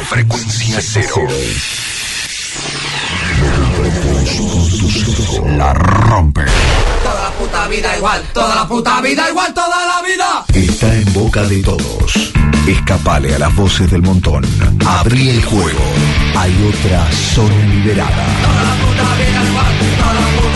Frecuencia cero. La rompe. Toda la puta vida igual, toda la puta vida igual, toda la vida. Está en boca de todos. Escapale a las voces del montón. Abrí el juego. Hay otra zona liberada. Toda la puta vida igual, toda la puta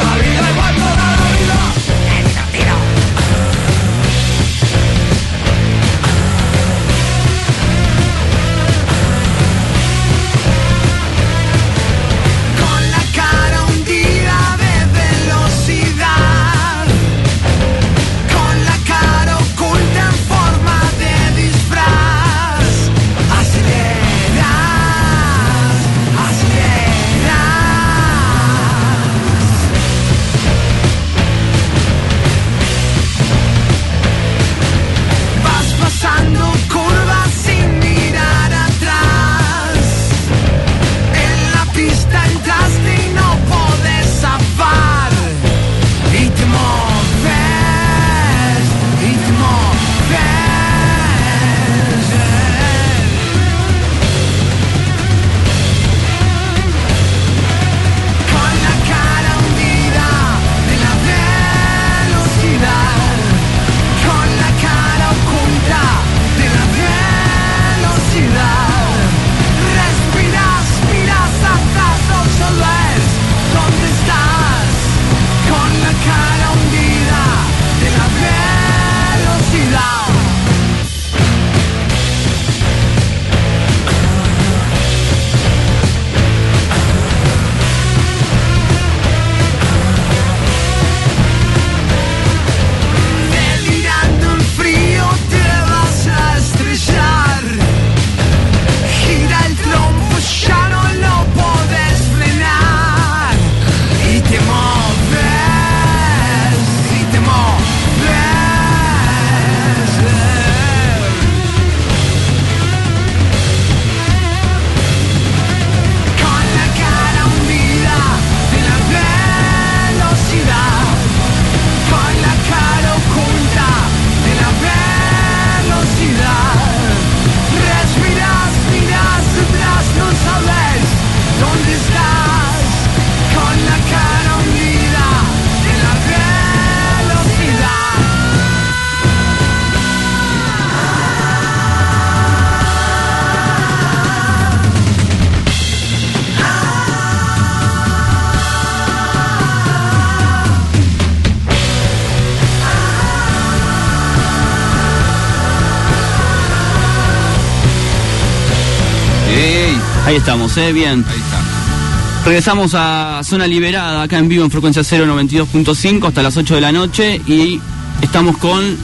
ahí estamos, ¿eh? Bien. Ahí está. Regresamos a Zona Liberada, acá en vivo en frecuencia 092.5 hasta las 8 de la noche y estamos con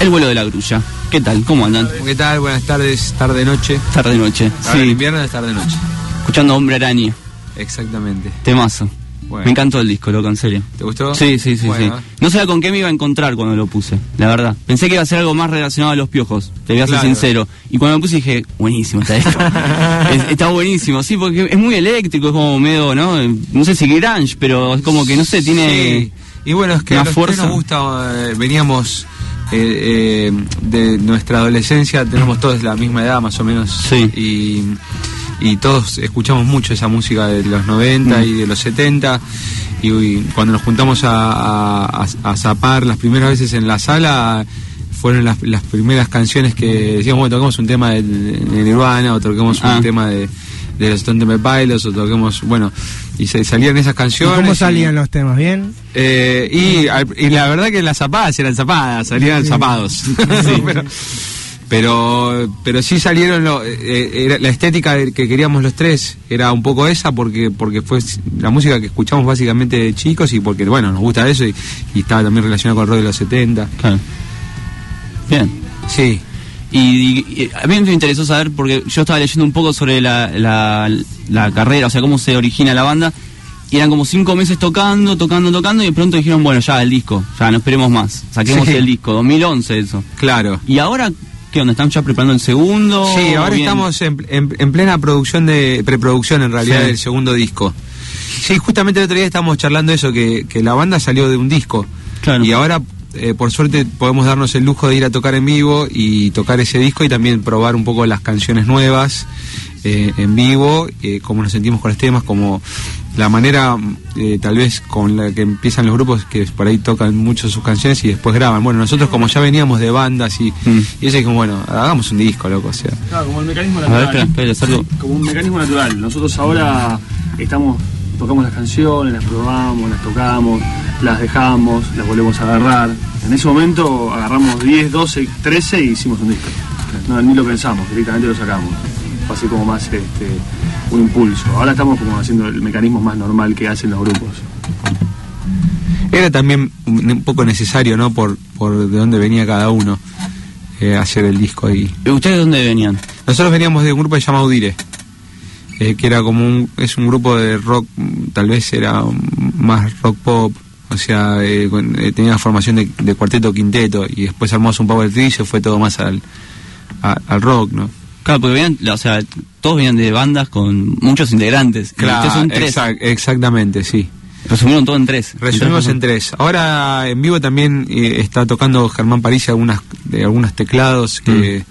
el vuelo de la grulla. ¿Qué tal? ¿Cómo andan? ¿Qué tal? Buenas tardes. Tarde noche. Ahora en Sí, invierno es tarde-noche. escuchando Hombre Araña. Exactamente. Temazo. Bueno. Me encantó el disco, loco, en serio. ¿Te gustó? Sí, sí, sí, Bueno. sí. No sabía con qué me iba a encontrar cuando lo puse, la verdad. Pensé que iba a ser algo más relacionado a los piojos, te voy a ser Claro. sincero. Y cuando lo puse dije, buenísimo está esto. Es- está buenísimo, sí, porque es muy eléctrico, es como medio, ¿no? No sé si grunge, pero es como que, no sé, tiene... Sí. Y bueno, es que a los fuerza. nos gusta, eh, veníamos eh, eh, de nuestra adolescencia, tenemos todos la misma edad más o menos. Sí. Y, y todos escuchamos mucho esa música de los 90 Mm. y de los 70. Y, y cuando nos juntamos a, a, a- a zapar las primeras veces en la sala, fueron las, las primeras canciones que decíamos, bueno, toquemos un tema de, de Nirvana, o toquemos Ah. un tema de, de los Stone Temple Pilots, o toquemos, bueno, y se, salían esas ¿Y canciones. ¿Cómo y- salían los temas? ¿Bien? eh, y, la verdad que las zapadas eran zapadas, salían zapados. pero, pero, pero sí salieron, lo- eh, era- la estética que queríamos los tres era un poco esa porque porque fue la música que escuchamos básicamente de chicos y porque, bueno, nos gusta eso y, y estaba también relacionado con el rock de los 70. Claro. Bien. Sí. Y, y a mí me interesó saber, porque yo estaba leyendo un poco sobre la, la, la carrera, o sea, cómo se origina la banda, y eran como cinco meses tocando, tocando, tocando, y de pronto dijeron, bueno, ya, el disco, ya, no esperemos más, saquemos Sí. el disco, 2011 eso. Claro. Y ahora, ¿qué onda? ¿Están ya preparando el segundo? Sí, ahora Bien. estamos en, en- en plena producción de preproducción en realidad Sí. del segundo disco. Sí, justamente el otro día estábamos charlando eso, que, que la banda salió de un disco. Claro. Y ahora eh, por suerte podemos darnos el lujo de ir a tocar en vivo y tocar ese disco y también probar un poco las canciones nuevas eh, en vivo, eh, cómo nos sentimos con los temas, como la manera eh, tal vez con la que empiezan los grupos que por ahí tocan mucho sus canciones y después graban. Bueno, nosotros como ya veníamos de bandas y, Mm. y eso dijimos, bueno, hagamos un disco, loco, o sea. Claro, como el mecanismo A ver, natural. espera, espera, como un mecanismo natural. Nosotros ahora estamos, tocamos las canciones, las probamos, las tocamos, las dejamos, las volvemos a agarrar. En ese momento agarramos 10, 12, 13 y hicimos un disco. No, ni lo pensamos, directamente lo sacamos. Fue así como más este, un impulso. Ahora estamos como haciendo el mecanismo más normal que hacen los grupos. Era también un, un poco necesario, ¿no? Por, por de dónde venía cada uno eh, hacer el disco ahí. ¿Y ¿Ustedes de dónde venían? Nosotros veníamos de un grupo llamado Udire, eh, que era como un, es un grupo de rock, tal vez era más rock pop, o sea, eh, eh, tenía formación de, de cuarteto quinteto y después armamos un power trio y se fue todo más al, a- al rock, ¿no? Claro, porque venían, o sea, todos venían de bandas con muchos integrantes. Ustedes son tres. exact- exactamente, sí. Resumieron todo en tres. Resumimos en tres. Ahora en vivo también eh, está tocando Germán París algunas, de algunos teclados que,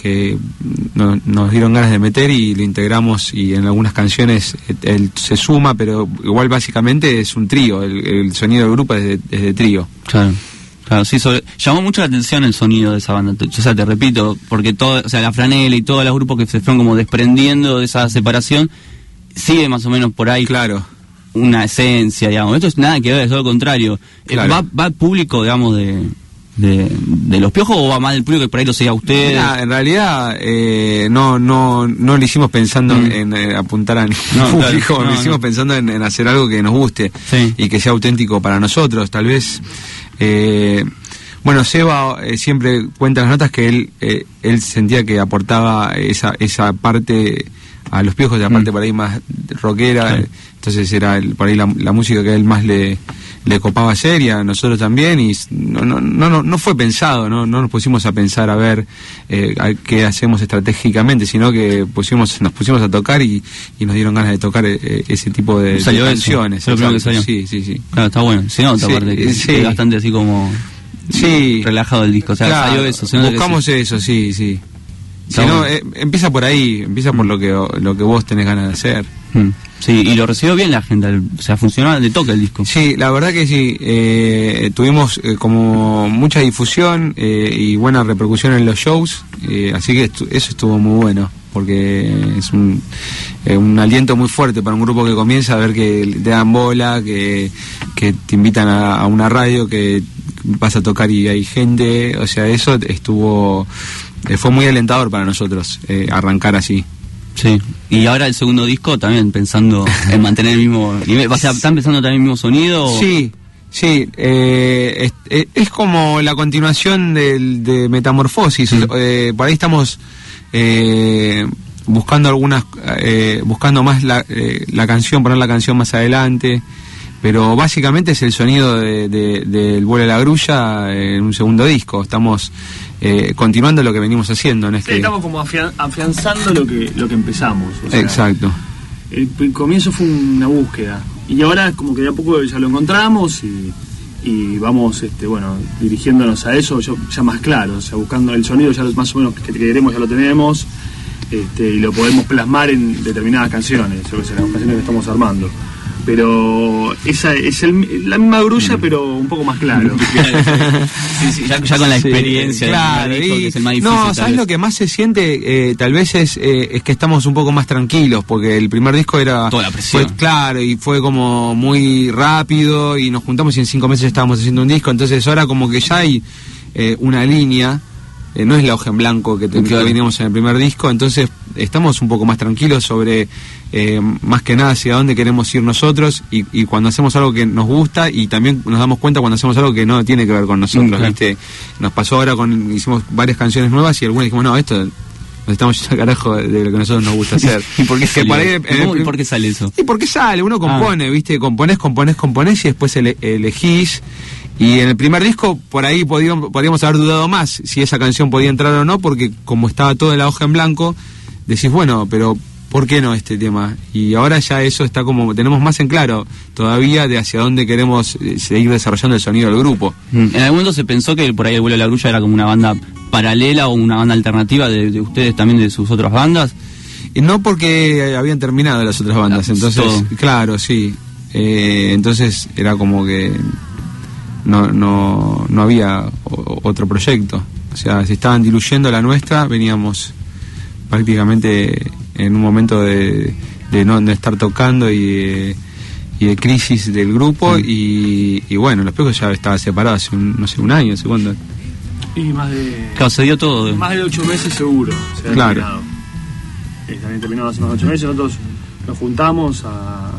que no- nos dieron ganas de meter y lo integramos y en algunas canciones eh, él se suma, pero igual básicamente es un trío, el, el sonido del grupo es de, es de trío. Claro. Claro, sí, sobre- llamó mucho la atención el sonido de esa banda. O sea, te repito, porque todo, o sea, la franela y todos los grupos que se fueron como desprendiendo de esa separación, sigue más o menos por ahí Claro. una esencia, digamos. Esto es nada que ver, es todo lo contrario. Eh, Claro. ¿Va, va el público, digamos, de, de, de los piojos o va más del público que por ahí lo sigue a ustedes? Mira, en realidad eh, no no no lo hicimos pensando Mm. en, apuntar a ningún No, claro, público, no, lo hicimos no. pensando en, en hacer algo que nos guste Sí. y que sea auténtico para nosotros. Tal vez, eh, bueno, Seba eh, siempre cuenta en las notas que él eh, él sentía que aportaba esa esa parte a los piojos, la parte Mm. por ahí más rockera, Claro. Eh, entonces era el- por ahí la, la música que a él más le le copaba hacer y a nosotros también y no no no no, no fue pensado no no nos pusimos a pensar a ver eh, a qué hacemos estratégicamente sino que pusimos nos pusimos a tocar y, y nos dieron ganas de tocar eh, ese tipo de, Salió canciones que salió. sí sí sí Claro, está bueno. Se nota, Sí, aparte, que sí. es bastante así como sí relajado el disco. O sea, Claro, salió eso. se nota que buscamos eso sí sí si no, eh, empieza por ahí empieza por lo que lo que vos tenés ganas de hacer Mm. Sí, y lo recibió bien la gente. O sea, funcionó de toque el disco. Sí, la verdad que sí. eh, tuvimos eh, como mucha difusión eh, y buena repercusión en los shows, así que eso estuvo muy bueno, porque es un, aliento muy fuerte para un grupo que comienza a ver que te dan bola, que, te invitan a, una radio, que vas a tocar y hay gente, o sea, eso estuvo, fue muy alentador para nosotros arrancar así. Sí. Y ahora el segundo disco también pensando en mantener el mismo nivel. O sea, ¿están pensando también el mismo sonido? o- Sí, sí, eh, es, es- como la continuación del, de Metamorfosis. Eh, por ahí estamos eh, buscando algunas, eh, buscando más la, eh, la canción, poner la canción más adelante. Pero básicamente es el sonido de- de- del vuelo de la grulla en un segundo disco. Estamos eh, continuando lo que venimos haciendo en Sí, este. estamos como afian- afianzando lo que, lo que empezamos. o sea, Exacto. El, el comienzo fue una búsqueda y ahora como que de a poco ya lo encontramos y, y vamos este bueno dirigiéndonos a eso ya, ya más claro, o sea, buscando el sonido ya más o menos que queremos ya lo tenemos este, y lo podemos plasmar en determinadas canciones, que sé, las canciones que estamos armando. Pero esa es el- la misma grulla, pero un poco más claro. Sí, sí, ya, ya con la experiencia claro, y- que es el más difícil. No, ¿sabes vez. lo que más se siente? Eh, tal vez es, eh, es que estamos un poco más tranquilos, porque el primer disco era... Toda la presión. Fue, claro, y fue como muy rápido, y nos juntamos y en cinco meses estábamos haciendo un disco, entonces ahora como que ya hay eh, una línea, eh, no es la hoja en blanco que, te- que Claro. veníamos en el primer disco, entonces estamos un poco más tranquilos sobre eh, más que nada hacia dónde queremos ir nosotros y, y cuando hacemos algo que nos gusta y también nos damos cuenta cuando hacemos algo que no tiene que ver con nosotros, Mm, claro. ¿viste? Nos pasó ahora con, hicimos varias canciones nuevas y algunas dijimos, no, esto nos estamos yendo al carajo de, lo que a nosotros nos gusta hacer. ¿Y por qué por ahí, ¿Y en el cómo- y prim- por qué sale eso? y porque sale, uno compone, ¿viste? Componés, componés, componés y después ele- elegís. Y en el primer disco, por ahí podíamos, podríamos haber dudado más si esa canción podía entrar o no, porque como estaba toda la hoja en blanco, decís, bueno, pero ¿por qué no este tema? Y ahora ya eso está como, tenemos más en claro todavía de hacia dónde queremos eh, seguir desarrollando el sonido del grupo. Mm. En algún momento se pensó que por ahí el vuelo de la grulla era como una banda paralela o una banda alternativa de, de ustedes también de sus otras bandas. Y no porque habían terminado las otras bandas, Ah, entonces, todo. claro, sí. Eh, entonces era como que no, no, no había otro proyecto. O sea, se estaban diluyendo la nuestra, veníamos prácticamente en un momento de, de no de estar tocando y de, y de crisis del grupo y, y bueno, los pecos ya estaban separados hace un, no sé, un año, ¿hace cuánto? Y más de. Claro, se dio todo. Más de ocho meses seguro. Se ha Claro. terminado. Eh, también terminado hace unos ocho meses. Nosotros nos juntamos a,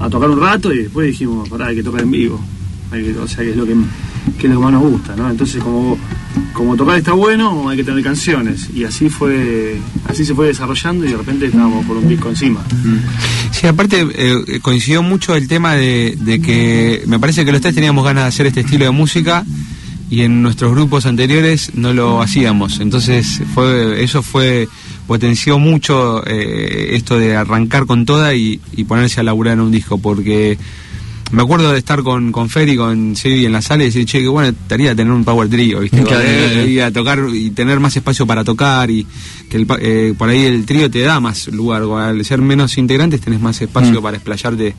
a tocar un rato y después dijimos, pará, hay que tocar en vivo. Hay que- o sea, que es lo que, que es lo que más nos gusta, ¿no? Entonces, como, como tocar está bueno, hay que tener canciones. Y así fue así se fue desarrollando y de repente estábamos por un disco encima. Sí, aparte eh, coincidió mucho el tema de, que me parece que los tres teníamos ganas de hacer este estilo de música y en nuestros grupos anteriores no lo hacíamos. Entonces fue eso fue potenció mucho eh, esto de arrancar con toda y, y ponerse a laburar en un disco porque me acuerdo de estar con, con Fer y con Sebi en la sala y decir, che, qué bueno estaría tener un power trio, ¿viste? Claro. Eh, y a tocar y tener más espacio para tocar y que el eh, por ahí el trío te da más lugar, al ser menos integrantes tenés más espacio Mm. para explayarte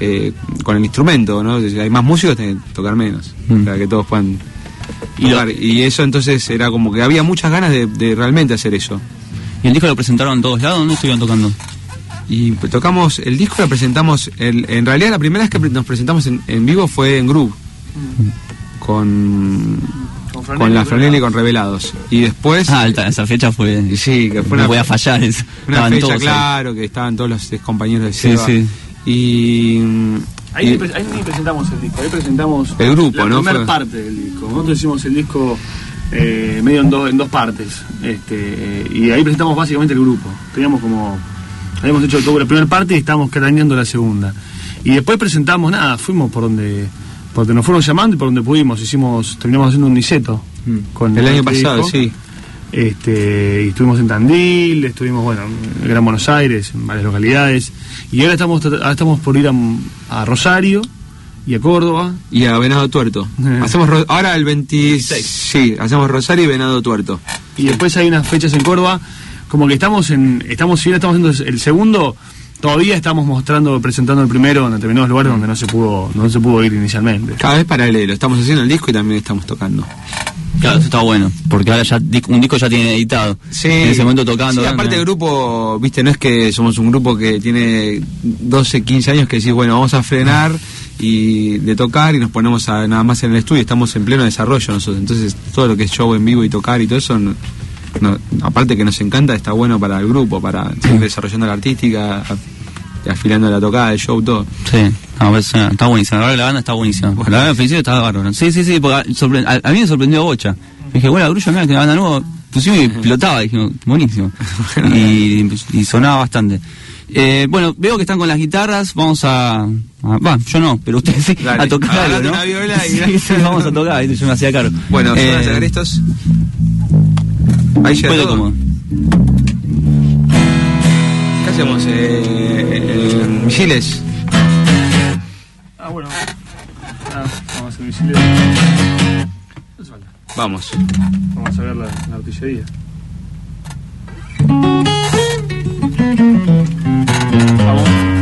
eh, con el instrumento, ¿no? Si hay más músicos tenés que tocar menos, Mm. para que todos puedan Y lo- tocar. Y eso entonces era como que había muchas ganas de, de realmente hacer eso. ¿Y el disco lo presentaron en todos lados? ¿Dónde estuvieron tocando? Y pues, tocamos, el disco lo presentamos, el- en realidad la primera vez que nos presentamos en, en vivo fue en Groove, con, Con con la Franela y con Revelados. Y después, Ah, alta, esa fecha fue. sí, que fue no una, voy a fallar. es- una estaban fecha, todos ahí. claro, que estaban todos los compañeros de Sí, Seba. sí. Y, Ahí, y- ahí ni presentamos el disco, ahí presentamos El grupo, la ¿no? primera Fue- parte del disco. Nosotros hicimos el disco eh, medio en, dos en dos partes. Este, eh, y ahí presentamos básicamente el grupo. Teníamos como. Habíamos hecho la primera parte y estábamos craneando la segunda. Y después presentamos nada, fuimos por donde. por donde nos fueron llamando y por donde pudimos. Hicimos, terminamos haciendo un. Con Mm. el año pasado, disco. sí. Este, y estuvimos en Tandil, estuvimos bueno, en Gran Buenos Aires, en varias localidades. Y ahora estamos, ahora estamos por ir a, a Rosario y a Córdoba. Y a Venado Tuerto. Hacemos ahora el 26. Sí, hacemos Rosario y Venado Tuerto. Y después hay unas fechas en Córdoba. Como que estamos en. estamos Si bien estamos haciendo el segundo, todavía estamos mostrando, presentando el primero en determinados lugares donde no se pudo, no se pudo ir inicialmente. Cada vez paralelo. Estamos haciendo el disco y también estamos tocando. Claro, eso está bueno. Porque ahora ya un disco ya tiene editado. Sí. En ese momento tocando. Sí, ¿no? aparte el grupo, viste, no es que somos un grupo que tiene 12, 15 años que decís, bueno, vamos a frenar y de tocar y nos ponemos a, nada más en el estudio. Estamos en pleno desarrollo nosotros. Entonces, todo lo que es show en vivo y tocar y todo eso, no- aparte que nos encanta, está bueno para el grupo, para seguir desarrollando la artística, afilando la tocada, el show, todo. Sí, no, pues, eh, está buenísima. La verdad la banda está buenísima. La verdad al principio estaba bárbaro. Sí, sí, sí, porque a, a- mí me sorprendió Bocha. Me dije, bueno, la grulla, mira, que la banda nueva. Pusimos y explotaba. Dije, buenísimo. y, y sonaba bastante. Eh, bueno, veo que están con las guitarras. Vamos a. Va, yo no, pero ustedes sí, Dale. a tocar ¿no? una viola y- sí, sí, vamos a tocar. Yo me hacía cargo. Bueno, Eh, ¿se van a sacar estos? Ahí llega puede todo. como. ¿Qué hacemos? Eh, eh, misiles. Ah, bueno. Ah, vamos a hacer misiles. No hace falta. Vamos. Vamos a ver la, la artillería. Vamos.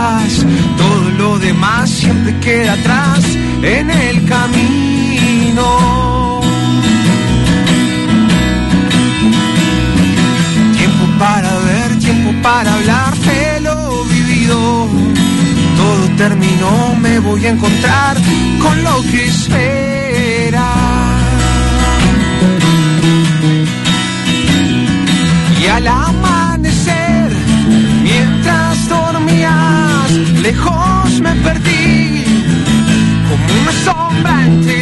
queda atrás en el camino. Tiempo para ver, tiempo para hablar de lo vivido. Todo terminó, me voy a encontrar con lo que espera. Y al amanecer, mientras dormías, lejos me perdí, Atlantic.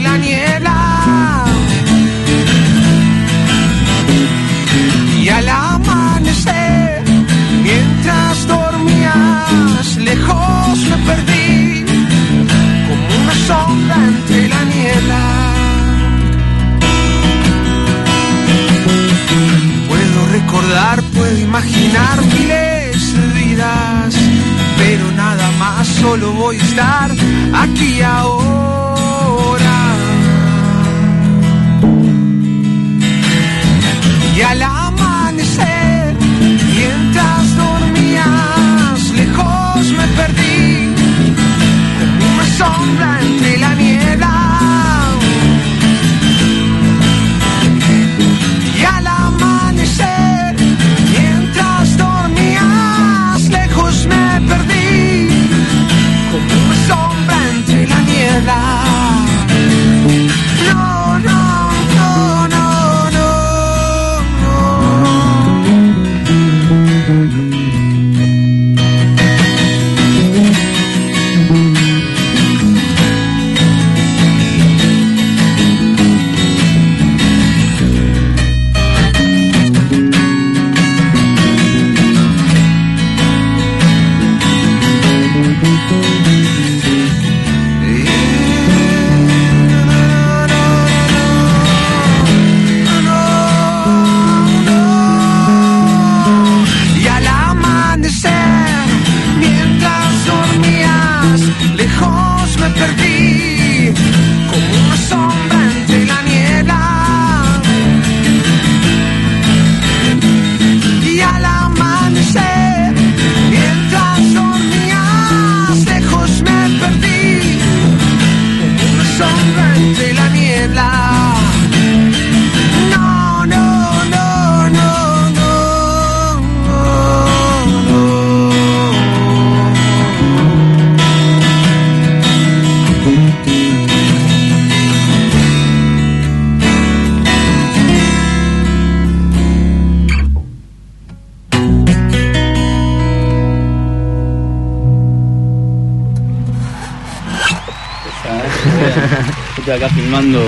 Estoy acá filmando.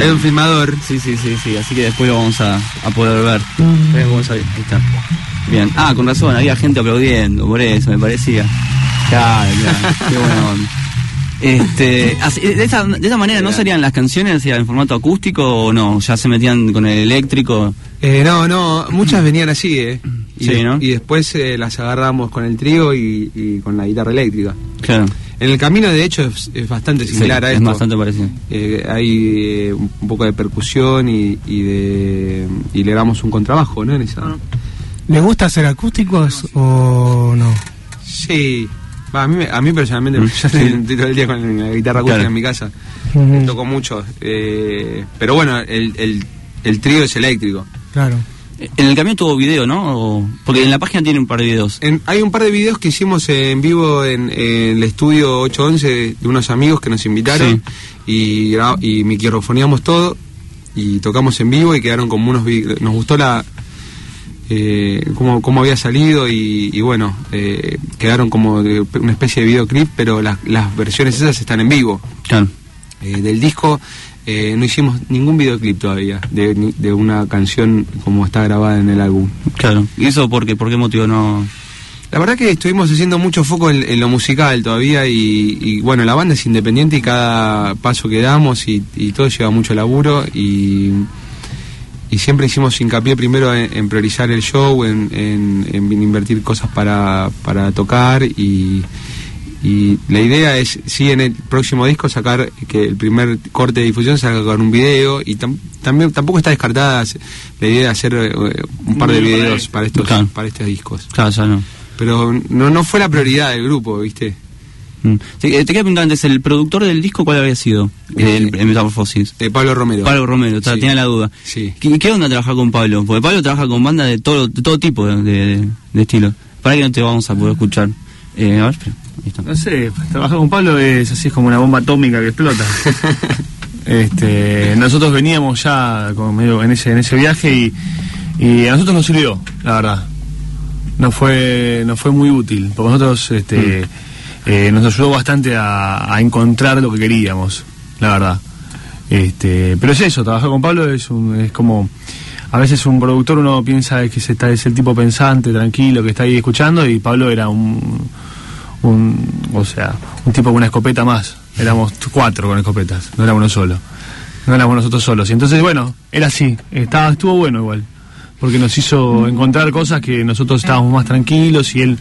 Hay un filmador. Sí, sí, sí, sí, así que después lo vamos a, a poder ver. Vamos a Ahí está. Bien. Ah, con razón, había gente aplaudiendo, por eso me parecía. Claro, claro, qué buena onda. Este, así- de, esa, de esa manera, ¿no serían las canciones en formato acústico o no? ¿Ya se metían con el eléctrico? Eh, no, no, muchas venían así, ¿eh? Y, Sí, de- ¿no? y después eh, las agarramos con el trío y, y con la guitarra eléctrica. Claro. En el camino, de hecho, es, es bastante Sí, similar a es esto. bastante parecido. Eh, hay eh, un poco de percusión y, y de y le damos un contrabajo, ¿no? En esa. Ah. ¿Le gusta hacer acústicos o no? Sí. Va, a mí, me- a mí personalmente, yo estoy, estoy todo el día con la guitarra acústica Claro. en mi casa. Ujú, Toco mucho. eh, pero bueno, el, el, el trío es eléctrico. Claro. En el camión tuvo video, ¿no? Porque en la página tiene un par de videos. En- hay un par de videos que hicimos en vivo en, en el estudio 811 de, unos amigos que nos invitaron y, y microfoneamos todo y tocamos en vivo y quedaron como unos nos gustó la eh, cómo, cómo había salido y, y bueno eh, quedaron como de una especie de videoclip pero las, las versiones esas están en vivo Claro. Eh, del disco eh, no hicimos ningún videoclip todavía de, de una canción como está grabada en el álbum Claro. ¿Y eso por qué? ¿Por qué motivo no...? La verdad que estuvimos haciendo mucho foco en, en lo musical todavía y, y, bueno, la banda es independiente y cada paso que damos y, y todo lleva mucho laburo y, y siempre hicimos hincapié primero en, en priorizar el show, en, en- en invertir cosas para, para tocar y, y la idea es, sí, en el próximo disco sacar que el primer corte de difusión salga con un video y tam- también tampoco está descartada la idea de hacer eh, un par de videos él. para estos, Claro. para estos discos Claro, ya no. pero no no fue la prioridad del grupo, ¿viste? Mm. Sí, eh, te quería preguntar antes, ¿el productor del disco cuál había sido? Eh, El, el Metamorfosis. De Pablo Romero. Pablo Romero, Sí. tenía la duda. Sí. ¿Qué, qué onda trabajar con Pablo? Porque Pablo trabaja con bandas de todo, de todo tipo de, de, de estilo. Para que no te vamos a poder escuchar. Eh, a ver. No sé, trabajar con Pablo es así, es como una bomba atómica que explota. este, nosotros veníamos ya medio en ese en ese viaje y, y a nosotros nos sirvió, la verdad. Nos fue nos fue muy útil, porque nosotros este, eh, nos ayudó bastante a, a encontrar lo que queríamos, la verdad. Este, pero es eso, trabajar con Pablo es un, es como a veces un productor uno piensa que se está, es el tipo pensante, tranquilo, que está ahí escuchando y Pablo era un un, o sea, un tipo con una escopeta más. Éramos cuatro con escopetas, no era uno solo. No éramos nosotros solos. Y entonces, bueno, era así. Estaba, estuvo bueno igual. Porque nos hizo encontrar cosas que nosotros estábamos más tranquilos y él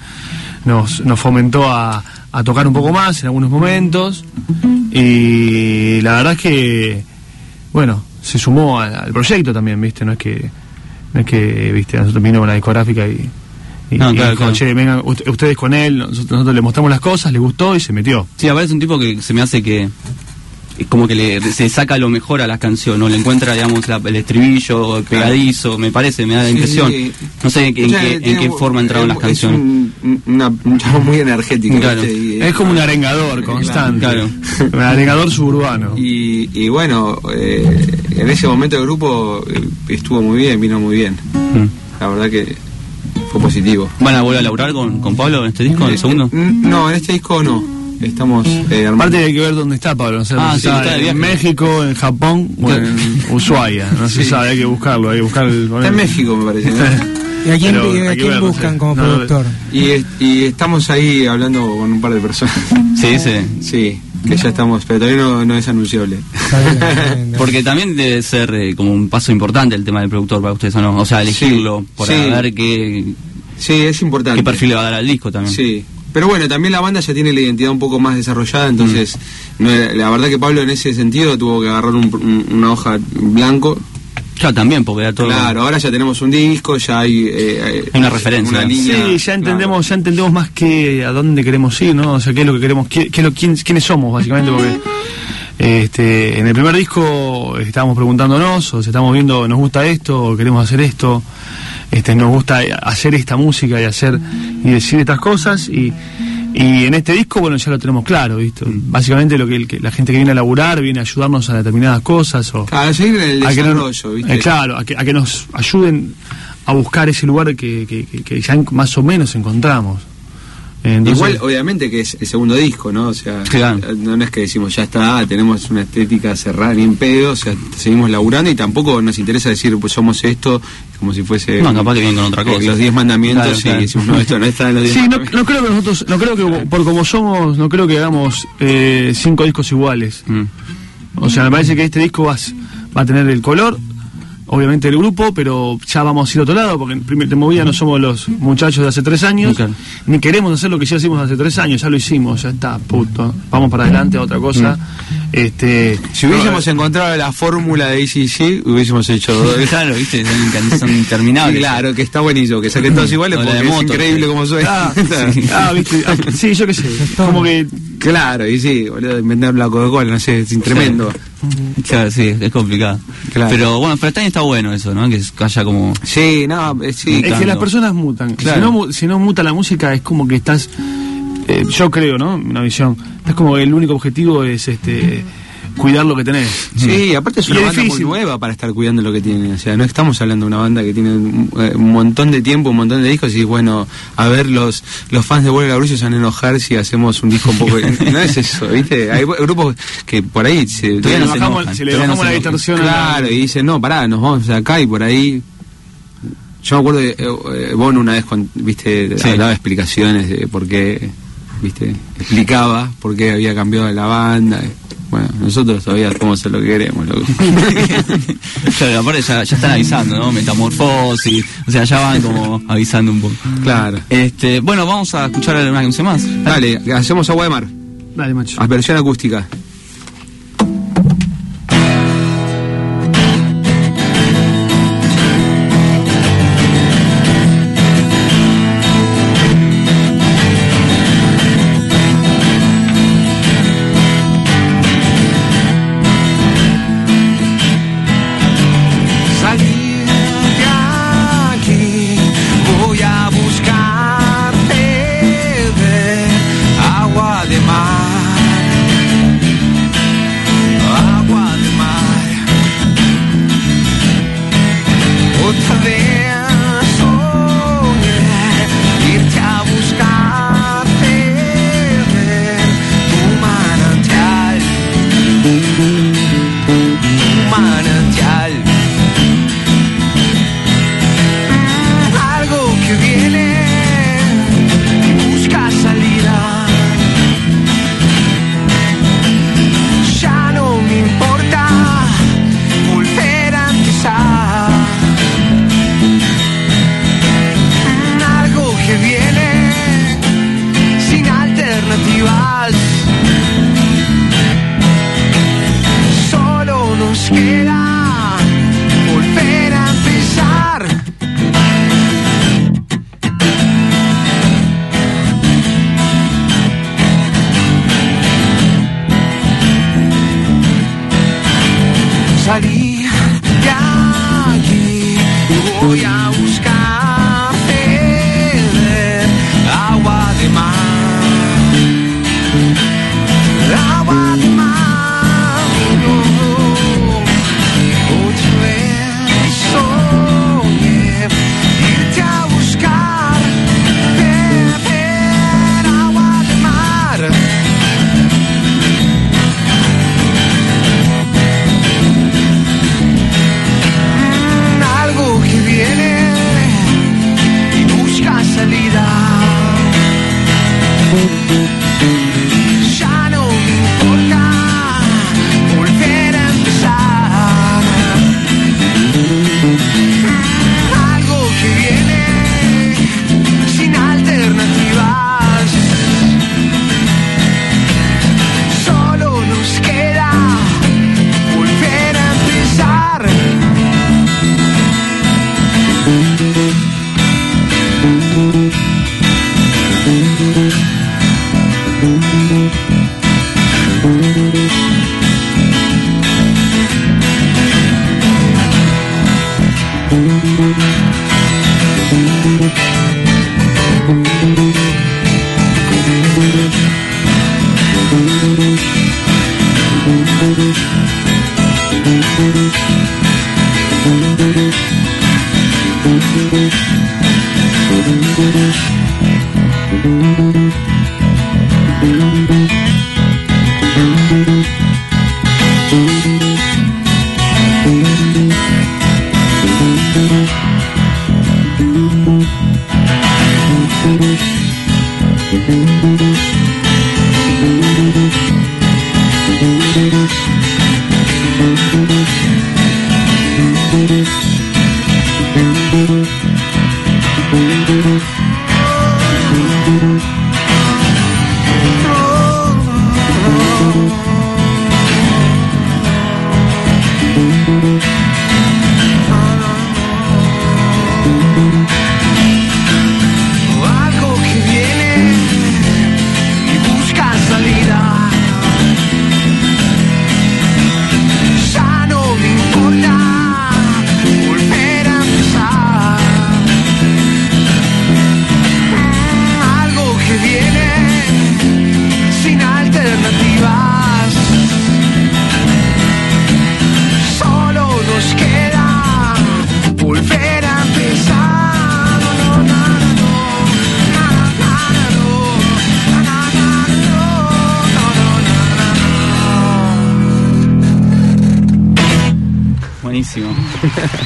nos, nos fomentó a, a tocar un poco más en algunos momentos. Y la verdad es que, bueno, se sumó al, al proyecto también, ¿viste? No es que, no es que, ¿viste? Nosotros vinimos con la discográfica y, y, No, y claro, dijo, claro. che, vengan ust- ustedes con él, nosotros, nosotros le mostramos las cosas, le gustó y se metió. Sí, aparte es un tipo que se me hace que es como que le, se saca lo mejor a las canciones, ¿no? Le encuentra, digamos, la- el estribillo pegadizo, me parece, me da la Sí. impresión. No sé en, qué- en O sea, qué, en tiene- qué forma entraron las es canciones. un, una, un chavo muy energético. Claro. Es como un arengador constante. Claro. Un arengador suburbano. Y, y bueno, eh, en ese momento el grupo eh, estuvo muy bien, vino muy bien. Mm. La verdad que fue positivo. ¿Van a volver a laburar con, con Pablo en este disco, en el segundo? Mm, No, en este disco no. Estamos eh, armando. Aparte hay que ver dónde está Pablo, no sé Ah, si sí, está en. México, en Japón o en Ushuaia, no se Sí. sabe, hay que buscarlo, hay que buscar el, Está en. México, me parece. ¿no? ¿Y a quién, Pero y a quién verlo, buscan sí. como No, productor? y, y estamos ahí hablando con un par de personas. Sí, sí. Sí, que ya estamos, pero todavía no, no es anunciable. Está bien, está bien. Porque también debe ser eh, como un paso importante el tema del productor para ustedes, ¿o no? O sea, elegirlo para sí. ver qué, Sí, es importante. qué perfil le va a dar al disco también. Sí. Pero bueno, también la banda ya tiene la identidad un poco más desarrollada, entonces Mm. no era- la verdad que Pablo en ese sentido tuvo que agarrar un- un- una hoja blanco. Claro, también, porque era todo... Claro, ahora ya tenemos un disco, ya hay, eh, Hay una referencia. una línea. Sí, ya entendemos, ya entendemos más que a dónde queremos ir, ¿no? O sea, qué es lo que queremos, qué, qué es lo, quién- quiénes somos, básicamente, porque este, en el primer disco estábamos preguntándonos, o sea, estamos viendo, nos gusta esto, o queremos hacer esto, este, nos gusta hacer esta música y hacer y decir estas cosas, y, y en este disco, bueno, ya lo tenemos claro, ¿viste? Básicamente lo que, el que la gente que viene a laburar viene a ayudarnos a determinadas cosas, o Claro, seguir el a no- desarrollo, ¿viste? eh, claro, a que, a que nos ayuden a buscar ese lugar que, que, que- ya más o menos encontramos. Eh, entonces- Igual, obviamente que es el segundo disco, ¿no? O sea, Claro. no es que decimos ya está, tenemos una estética cerrada ni en pedo, o sea, seguimos laburando y tampoco nos interesa decir, pues somos esto, como si fuese. No, capaz que vienen con otra eh, cosa. Los diez mandamientos Claro, y decimos, no, esto no está en los diez Sí, no, no creo que nosotros, no creo que por como somos, no creo que hagamos eh, cinco discos iguales. Mm. O sea, me parece que este disco va, va a tener el color obviamente el grupo, pero ya vamos a ir a otro lado, porque en primer de movida no somos los muchachos de hace tres años, ni queremos hacer lo que ya hicimos hace tres años, ya lo hicimos, ya está, puto. Vamos para adelante a otra cosa. Este, Si hubiésemos encontrado la fórmula de ACC, hubiésemos hecho dos. Claro, viste, son, son interminables. Claro, que está buenísimo, que saquen todos iguales porque es increíble sí. como suena. Ah, ah, viste, ah, sí, yo qué sé, como que Claro, y sí, boludo, inventar la Coca-Cola, no sé, es tremendo. Claro, sí, es complicado. Claro. Pero bueno, para este año está bueno eso, ¿no? Que haya como... Sí, no, eh, sí. es que las personas mutan. Claro. Si, no, mu- si no muta la música es como que estás, eh, yo creo, ¿no? Una visión. Es como que el único objetivo es este cuidar lo que tenés. Sí, aparte es una es banda difícil. muy nueva para estar cuidando lo que tiene. O sea, no estamos hablando de una banda que tiene un, eh, un montón de tiempo, un montón de discos y bueno, a ver, los, los fans de Vuelve la Brulla se van a enojar si hacemos un disco un poco... no es eso, ¿viste? Hay grupos que por ahí se... Todavía no se bajamos, enojan, le todavía no bajamos se la distorsión Claro, y dicen, no, pará, nos vamos acá y por ahí. Yo me acuerdo de eh, eh, Bono una vez, con, viste, Sí. daba explicaciones de por qué, viste, explicaba por qué había cambiado la banda. Bueno, nosotros todavía podemos hacer lo que queremos, loco. claro, aparte ya, ya están avisando, ¿no? Metamorfosis, o sea, ya van como avisando un poco. claro. Este, bueno, vamos a escuchar una canción más. Dale, hacemos agua de mar, Dale, macho. versión acústica.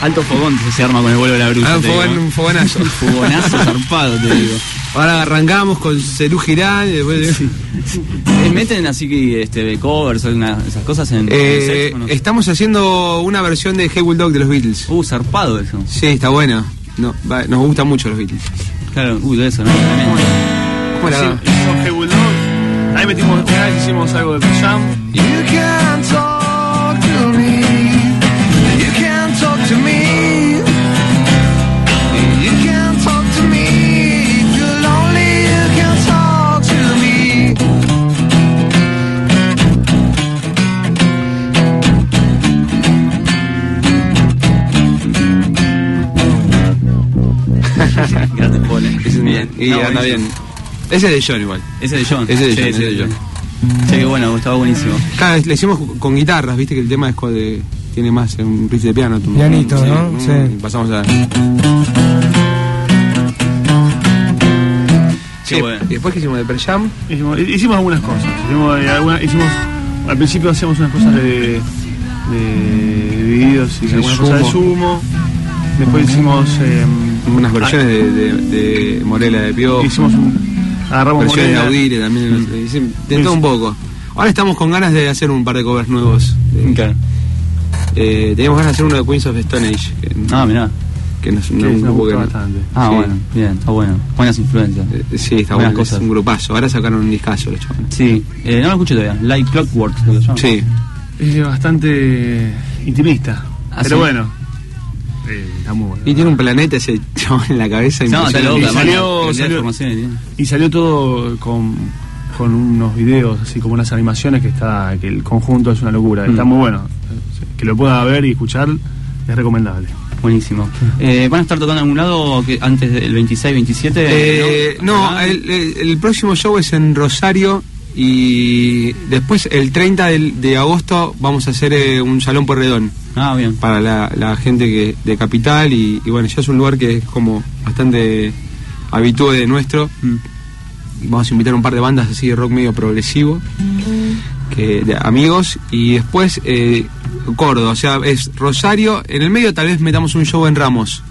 Alto fogón se arma con el vuelo de la bruja. Ah, un, fogón- un fogonazo. Un fogonazo zarpado, te digo. Ahora arrancamos con Cerú Girán y después... Eh, ¿Meten así que este, covers, alguna- esas cosas en, Eh, en sex, o no? estamos haciendo una versión de Hey Bulldog de los Beatles. Uh, zarpado eso. Sí, está buena. No, va- nos gustan mucho los Beatles. Claro, uy, de eso, ¿no? Tremendo. ¿Cómo era? Hicimos Hey Bulldog. Ahí metimos, una vez hicimos algo de Jam. To me. You can't talk to me. If you're lonely, you can't talk to me. Grande Paul, eh. Ese es Bien. Y No, anda buenísimo. bien. Ese es de John igual. Ese es de John. Ese es de Sí, John, sí, ese es de. John. Sí, qué bueno, estaba buenísimo. Cada vez le hicimos con guitarras, viste que el tema es co- de- tiene más un riff de piano. Pianito, tum, ¿no? Sí. pasamos a. Qué Sí, bueno. Y después que hicimos de Pearl Jam. Hicimos, hicimos algunas cosas. Hicimos, eh, alguna- hicimos, al principio hacíamos unas cosas de, de divididos y Sí, algunas cosas de sumo. Después hicimos. eh, unas versiones de, de, de Morela de Pio, Hicimos un. Agarramos versiones de. Audire también. Mm. hicimos- De todo un poco. Ahora estamos con ganas de hacer un par de covers nuevos. Eh, teníamos ganas de hacer uno de Queens of the Stone Age, que, Ah, mirá. que nos, que un nos que- bastante. Ah, Sí. bueno, bien, está bueno. Buenas influencias. Eh, sí, está Buenas bueno, cosas. es un grupazo. Ahora sacaron un discazo los chavales. Sí, eh, no lo escucho todavía. Like Clockwork, lo. Sí, Es bastante intimista. Ah, pero sí. bueno. Eh, está muy bueno. y tiene un planeta ese chaval en la cabeza. No, está loco, Y salió- salió- tiene. Y salió todo con, con unos videos, así como unas animaciones que está, que el conjunto es una locura. Está Mm. muy bueno. Que lo pueda ver y escuchar es recomendable. Buenísimo. Eh, ¿Van a estar tocando en algún lado que antes del 26, 27? Eh, no, el, próximo show es en Rosario y después el 30 del- de, agosto vamos a hacer eh, un salón por redón Ah, bien. para la, la gente que de Capital y, y bueno, ya es un lugar que es como bastante habitué de nuestro. Mm. Vamos a invitar un par de bandas así de rock medio progresivo, que de amigos y después eh, Córdoba, o sea, es Rosario, en el medio tal vez metamos un show en Ramos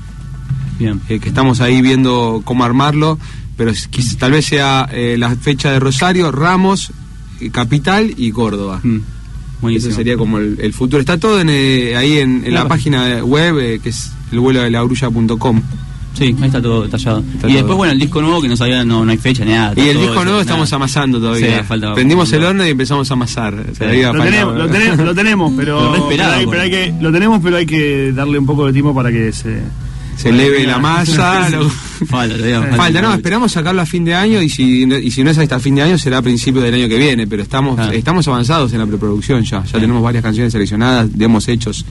Bien. eh, que estamos ahí viendo cómo armarlo, pero tal vez sea eh, la fecha de Rosario, Ramos, eh, Capital y Córdoba. Mm. Buenísimo. Ese sería como el, el futuro. Está todo en, eh, ahí en, en la página web, que es el vuelo de la. Sí, ahí está todo detallado. Está y todo. después, bueno, el disco nuevo que no sabía, no, no hay fecha ni nada. Y el disco eso, nuevo nada. estamos amasando todavía. Sí, falta- Prendimos el horno y empezamos a amasar. Lo falta- tenemos, lo tenemos, lo tenemos, pero, hay- pero hay que, lo tenemos, pero hay que darle un poco de tiempo para que se, Se eleve la masa. lo- Falta, Falta, no, esperamos sacarlo a fin de año y si, y si no es hasta fin de año será a principios del año que viene, pero estamos estamos avanzados en la preproducción ya, ya tenemos varias canciones seleccionadas, demos hechos.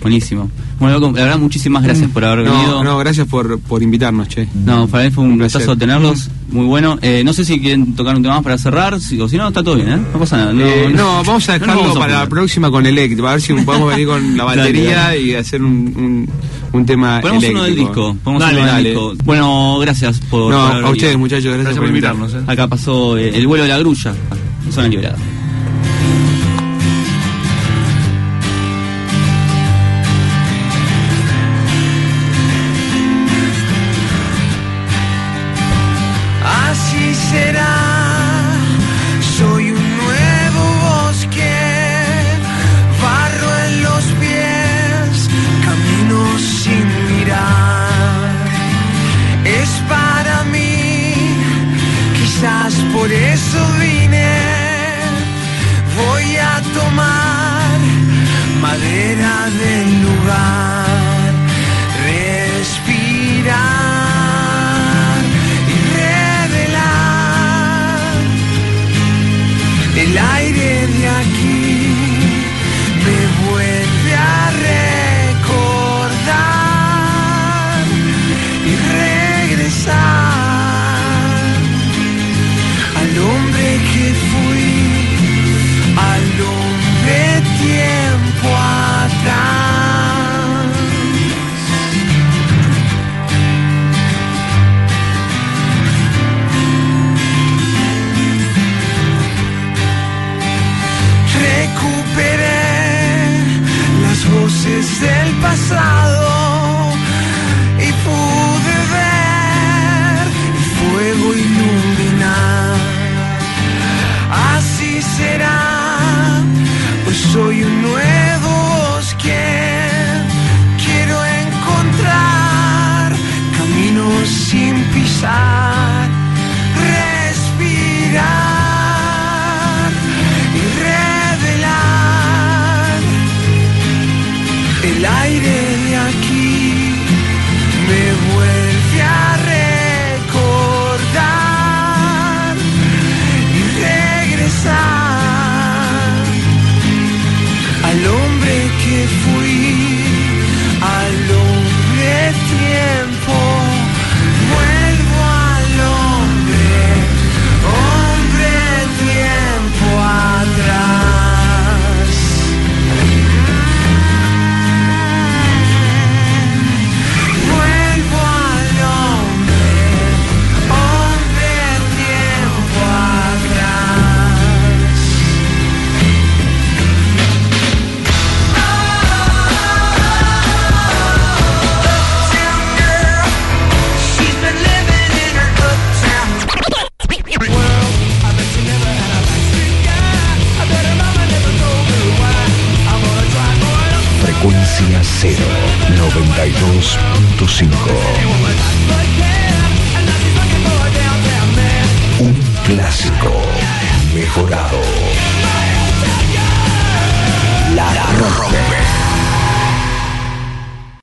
Buenísimo. Bueno, la verdad, muchísimas gracias por haber venido. No, gracias por, por invitarnos, che. No, para mí fue un, Un gustazo tenerlos. Muy bueno. Eh, no sé si quieren tocar un tema más para cerrar, si- o si no, está todo bien, ¿eh? No pasa nada. No, Eh, no, vamos a dejarlo vamos a para la próxima con Elect, a ver si podemos venir con la batería dale. y hacer un, un, un tema Ponemos uno del disco. Ponemos Dale, uno del dale. disco. Bueno, gracias por. No, por haber a ustedes venido. muchachos, gracias, Gracias por invitarnos. eh. Acá pasó eh, el vuelo de la grulla. Zona liberada.